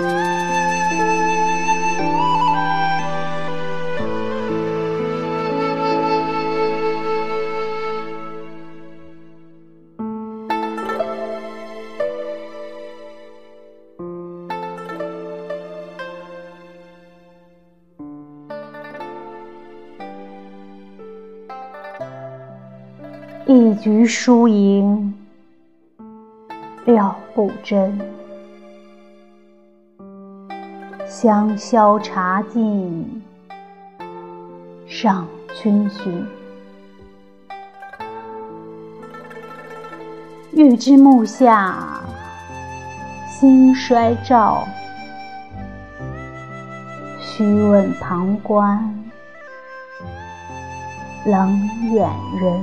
一局输赢，料不真。香消茶尽上春寻，欲知幕下兴衰照，须问旁观冷眼人。